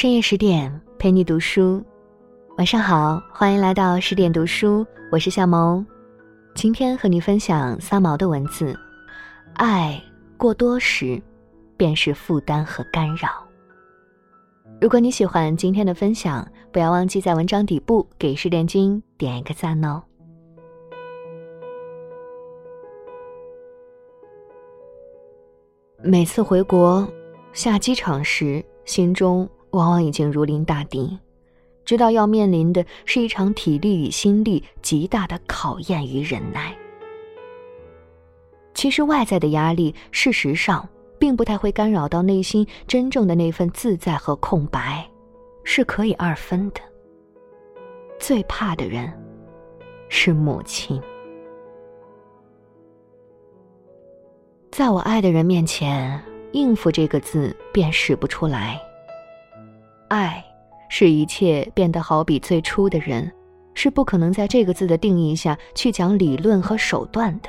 深夜十点陪你读书，晚上好，欢迎来到十点读书，我是夏萌。今天和你分享三毛的文字：爱过多时，便是负担和干扰。如果你喜欢今天的分享，不要忘记在文章底部给十点君点一个赞哦。每次回国下机场时，心中往往已经如临大敌，知道要面临的是一场体力与心力极大的考验与忍耐。其实外在的压力，事实上并不太会干扰到内心真正的那份自在和空白，是可以二分的。最怕的人，是母亲。在我爱的人面前，应付这个字便使不出来。爱，使一切变得好比最初的人，是不可能在这个字的定义下去讲理论和手段的。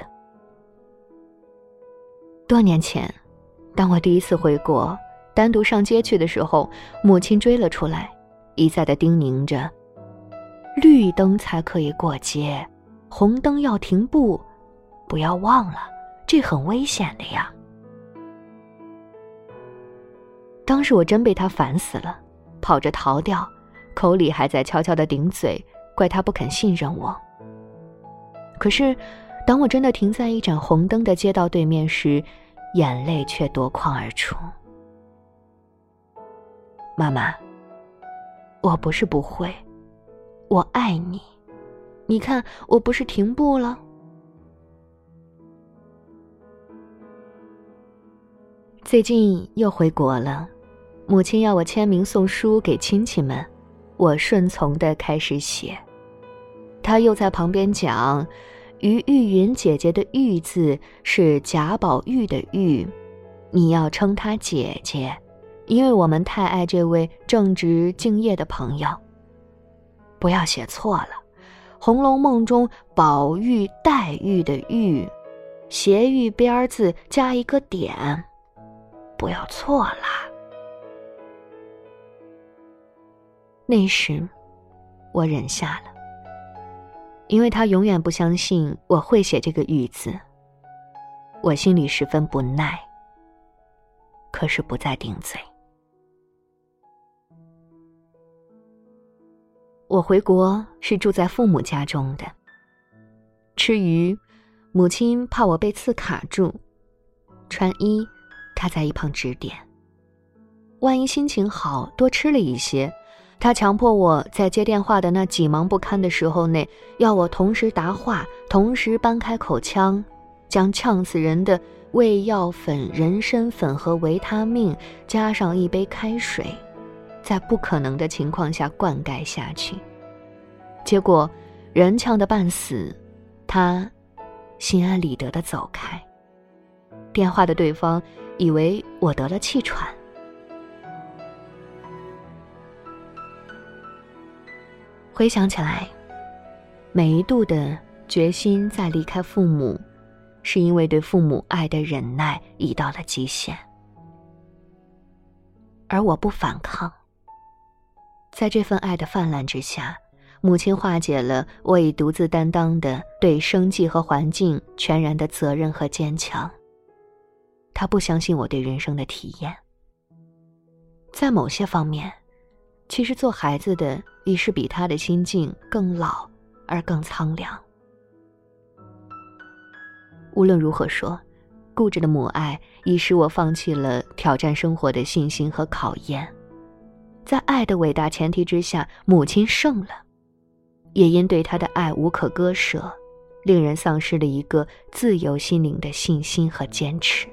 多年前，当我第一次回国，单独上街去的时候，母亲追了出来，一再的叮咛着：“绿灯才可以过街，红灯要停步，不要忘了。”这很危险的呀！当时我真被他烦死了，跑着逃掉，口里还在悄悄的顶嘴，怪他不肯信任我。可是，当我真的停在一盏红灯的街道对面时，眼泪却夺眶而出。妈妈，我不是不会，我爱你。你看，我不是停步了。最近又回国了，母亲要我签名送书给亲戚们，我顺从的开始写。他又在旁边讲，于玉云姐姐的“玉”字是贾宝玉的“玉”，你要称她姐姐，因为我们太爱这位正直敬业的朋友。不要写错了，《红楼梦》中宝玉、黛玉的“玉”，斜玉边字加一个点。不要错了。那时，我忍下了，因为他永远不相信我会写这个“玉”字。我心里十分不耐，可是不再顶嘴。我回国是住在父母家中的，吃鱼，母亲怕我被刺卡住，穿衣。他在一旁指点。万一心情好，多吃了一些，他强迫我在接电话的那几忙不堪的时候内，要我同时答话，同时搬开口腔，将呛死人的胃药粉、人参粉和维他命加上一杯开水，在不可能的情况下灌溉下去。结果，人呛得半死，他心安理得的走开。电话的对方。以为我得了气喘。回想起来，每一度的决心再离开父母，是因为对父母爱的忍耐已到了极限，而我不反抗。在这份爱的泛滥之下，母亲化解了我已独自担当的对生计和环境全然的责任和坚强。他不相信我对人生的体验，在某些方面，其实做孩子的已是比他的心境更老而更苍凉。无论如何说，固执的母爱已使我放弃了挑战生活的信心和考验。在爱的伟大前提之下，母亲胜了，也因对他的爱无可割舍，令人丧失了一个自由心灵的信心和坚持。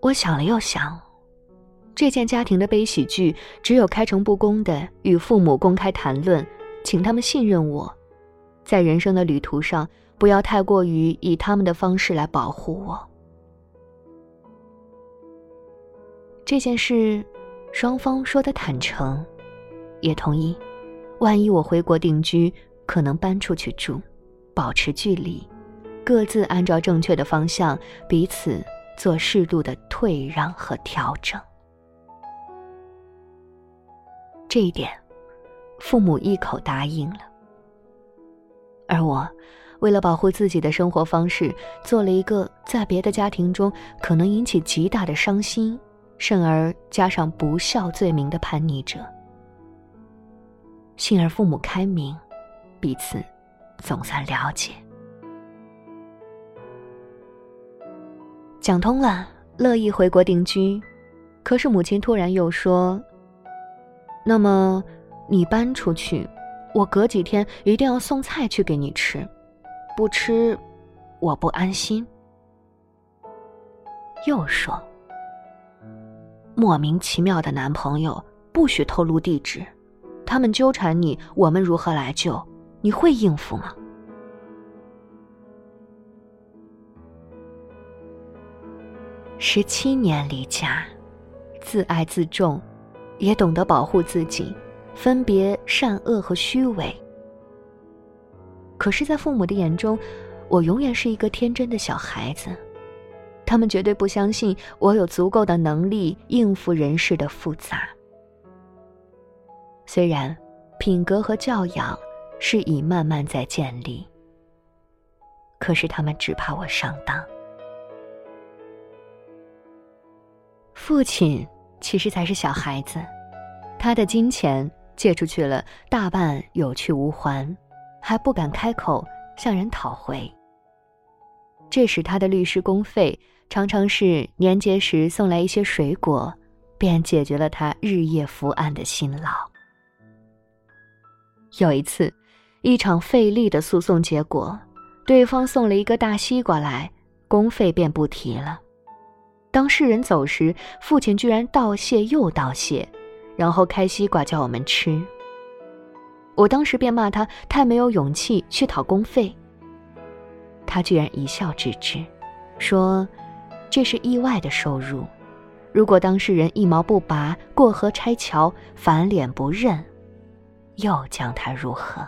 我想了又想，这件家庭的悲喜剧，只有开诚布公的与父母公开谈论，请他们信任我，在人生的旅途上，不要太过于以他们的方式来保护我。这件事，双方说的坦诚，也同意，万一我回国定居，可能搬出去住，保持距离，各自按照正确的方向彼此。做适度的退让和调整。这一点，父母一口答应了。而我，为了保护自己的生活方式，做了一个在别的家庭中可能引起极大的伤心，甚而加上不孝罪名的叛逆者。幸而父母开明，彼此总算了解。讲通了，乐意回国定居，可是母亲突然又说：“那么，你搬出去，我隔几天一定要送菜去给你吃，不吃，我不安心。”又说：“莫名其妙的男朋友，不许透露地址。”他们纠缠你，我们如何来救？你会应付吗？十七年离家，自爱自重，也懂得保护自己，分别善恶和虚伪。可是，在父母的眼中，我永远是一个天真的小孩子，他们绝对不相信我有足够的能力应付人世的复杂。虽然品格和教养是已慢慢在建立，可是他们只怕我上当。父亲其实才是小孩子，他的金钱借出去了，大半有去无还，还不敢开口向人讨回。这时他的律师公费常常是年节时送来一些水果，便解决了他日夜伏案的辛劳。有一次，一场费力的诉讼结果，对方送了一个大西瓜来，公费便不提了。当事人走时，父亲居然道谢又道谢，然后开西瓜叫我们吃。我当时便骂他太没有勇气去讨公费。他居然一笑置之，说：“这是意外的收入，如果当事人一毛不拔，过河拆桥，反脸不认。”又将他如何？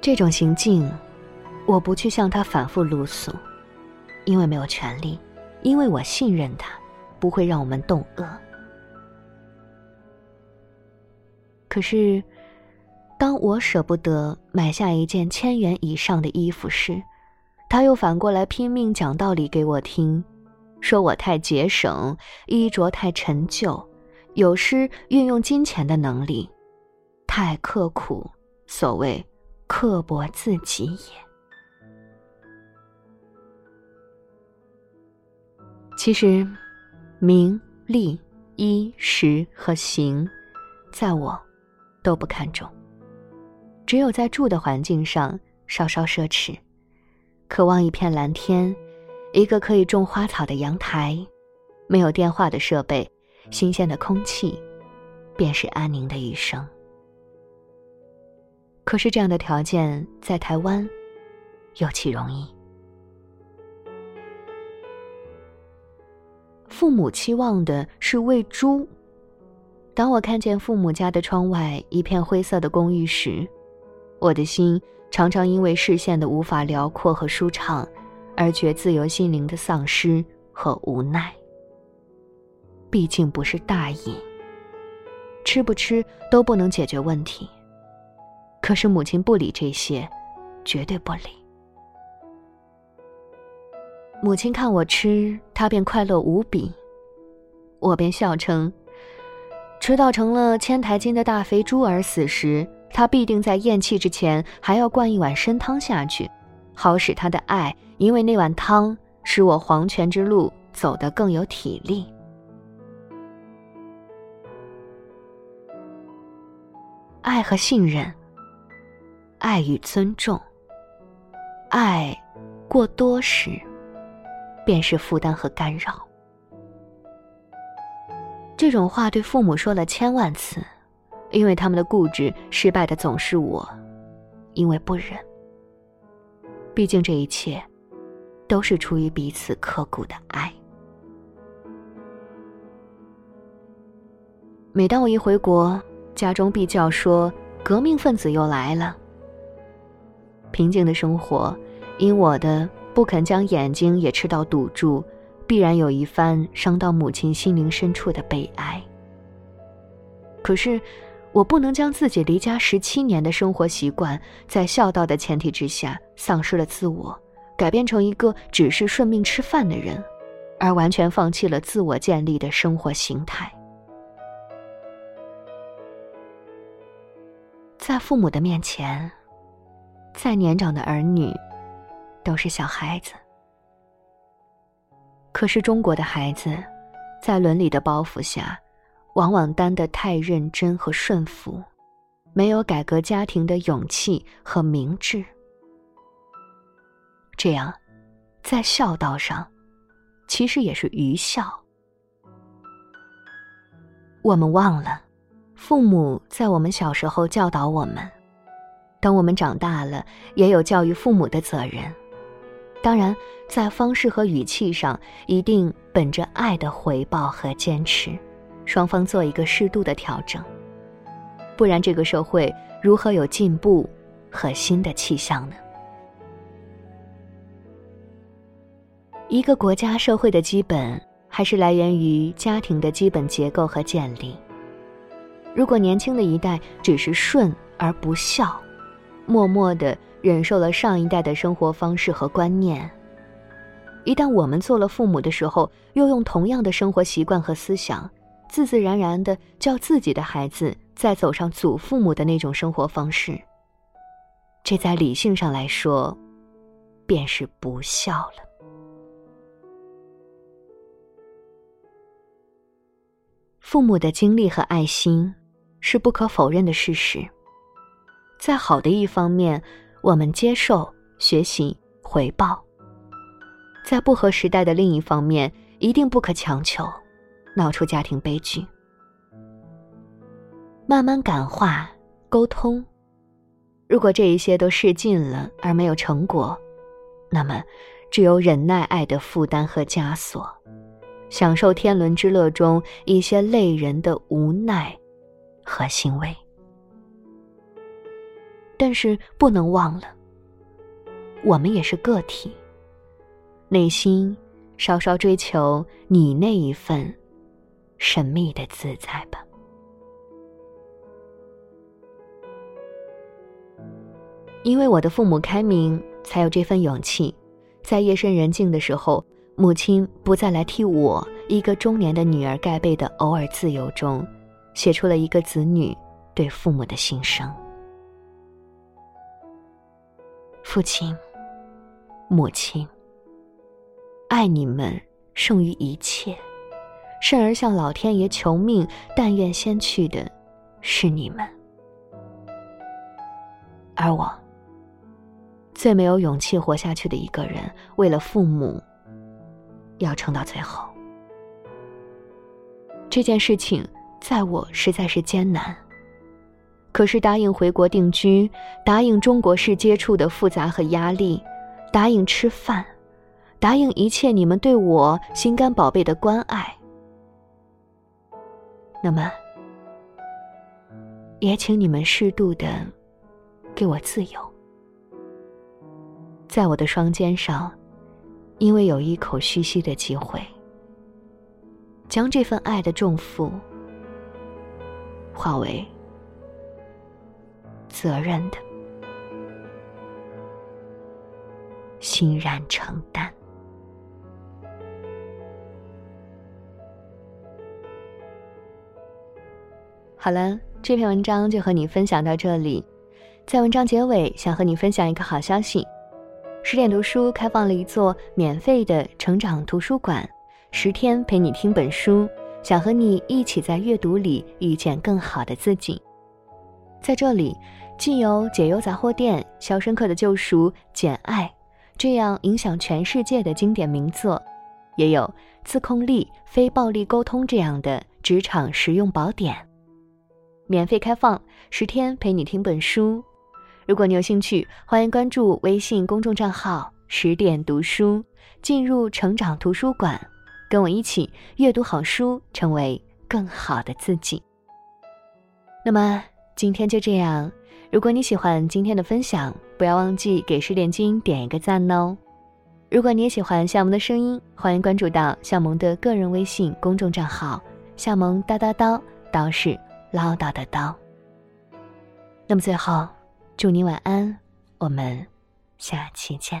这种行径，我不去向他反复露诉，因为没有权利，因为我信任他，不会让我们动恶。可是，当我舍不得买下一件千元以上的衣服时，他又反过来拼命讲道理给我听。说我太节省，衣着太陈旧，有失运用金钱的能力，太刻苦，所谓刻薄自己也。其实，名利、衣食和行，在我都不看重，只有在住的环境上稍稍奢侈，渴望一片蓝天。一个可以种花草的阳台，没有电话的设备，新鲜的空气，便是安宁的一生。可是这样的条件在台湾，尤其容易？父母期望的是喂猪。当我看见父母家的窗外一片灰色的公寓时，我的心常常因为视线的无法辽阔和舒畅。而觉自由心灵的丧失和无奈。毕竟不是大瘾，吃不吃都不能解决问题。可是母亲不理这些，绝对不理。母亲看我吃，她便快乐无比，我便笑称：吃到成了千台斤的大肥猪而死时，她必定在咽气之前还要灌一碗参汤下去。好使她的爱，因为那碗汤使我黄泉之路走得更有体力。爱和信任，爱与尊重，爱过多时，便是负担和干扰。这种话对父母说了千万次，因为他们的固执，失败的总是我，因为不忍。毕竟这一切，都是出于彼此刻骨的爱。每当我一回国，家中必叫说：“革命分子又来了。”平静的生活，因我的不肯将眼睛也吃到堵住，必然有一番伤到母亲心灵深处的悲哀。可是，我不能将自己离家十七年的生活习惯，在孝道的前提之下，丧失了自我，改变成一个只是顺命吃饭的人，而完全放弃了自我建立的生活形态。在父母的面前，再年长的儿女都是小孩子。可是中国的孩子，在伦理的包袱下，往往担得太认真和顺服，没有改革家庭的勇气和明智。这样，在孝道上，其实也是愚孝。我们忘了。父母在我们小时候教导我们，等我们长大了，也有教育父母的责任。当然，在方式和语气上，一定本着爱的回报和坚持，双方做一个适度的调整。不然，这个社会如何有进步和新的气象呢？一个国家社会的基本，还是来源于家庭的基本结构和建立。如果年轻的一代只是顺而不孝，默默地忍受了上一代的生活方式和观念，一旦我们做了父母的时候，又用同样的生活习惯和思想，自自然然地叫自己的孩子再走上祖父母的那种生活方式，这在理性上来说，便是不孝了。父母的精力和爱心。是不可否认的事实。在好的一方面，我们接受、学习、回报；在不合时代的另一方面，一定不可强求，闹出家庭悲剧。慢慢感化、沟通，如果这一些都试尽了而没有成果，那么只有忍耐爱的负担和枷锁，享受天伦之乐中一些累人的无奈。和欣慰，但是不能忘了，我们也是个体，内心稍稍追求你那一份神秘的自在吧。因为我的父母开明，才有这份勇气，在夜深人静的时候，母亲不再来替我一个中年的女儿盖被的偶尔自由中。写出了一个子女对父母的心声。父亲、母亲，爱你们胜于一切，甚而向老天爷求命，但愿先去的是你们。而我，最没有勇气活下去的一个人，为了父母，要撑到最后。这件事情。在我实在是艰难。可是答应回国定居，答应中国式接触的复杂和压力，答应吃饭，答应一切你们对我心肝宝贝的关爱，那么，也请你们适度的给我自由，在我的双肩上，因为有一口虚息的机会，将这份爱的重负。化为责任的，欣然承担。好了，这篇文章就和你分享到这里。在文章结尾，想和你分享一个好消息：十点读书开放了一座免费的成长图书馆，十天陪你听本书。想和你一起在阅读里遇见更好的自己。在这里，既有解忧杂货店、肖申克的救赎、简爱这样影响全世界的经典名作，也有自控力、非暴力沟通这样的职场实用宝典。免费开放，十天陪你听本书。如果你有兴趣，欢迎关注微信公众账号“十点读书”，进入成长图书馆。跟我一起阅读好书，成为更好的自己。那么今天就这样，如果你喜欢今天的分享，不要忘记给十点金点一个赞哦。如果你也喜欢夏萌的声音，欢迎关注到夏萌的个人微信公众账号“夏萌叨叨叨”，叨是唠叨的叨。那么最后，祝你晚安，我们下期见。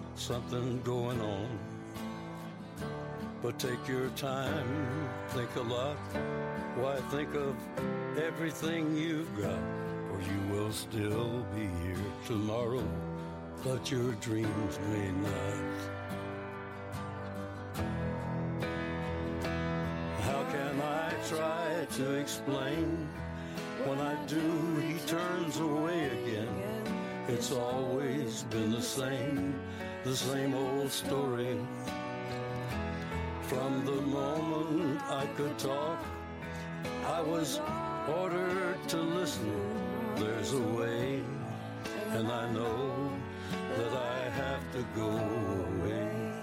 something going on. But take your time, think a lot. Why think of everything you've got? Or you will still be here tomorrow, but your dreams may not. How can I try to explain? When I do, he turns away again. It's always been the same, the same old story. From the moment I could talk, I was ordered to listen. There's a way, and I know that I have to go away.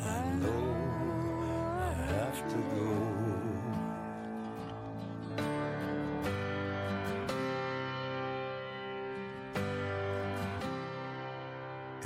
I know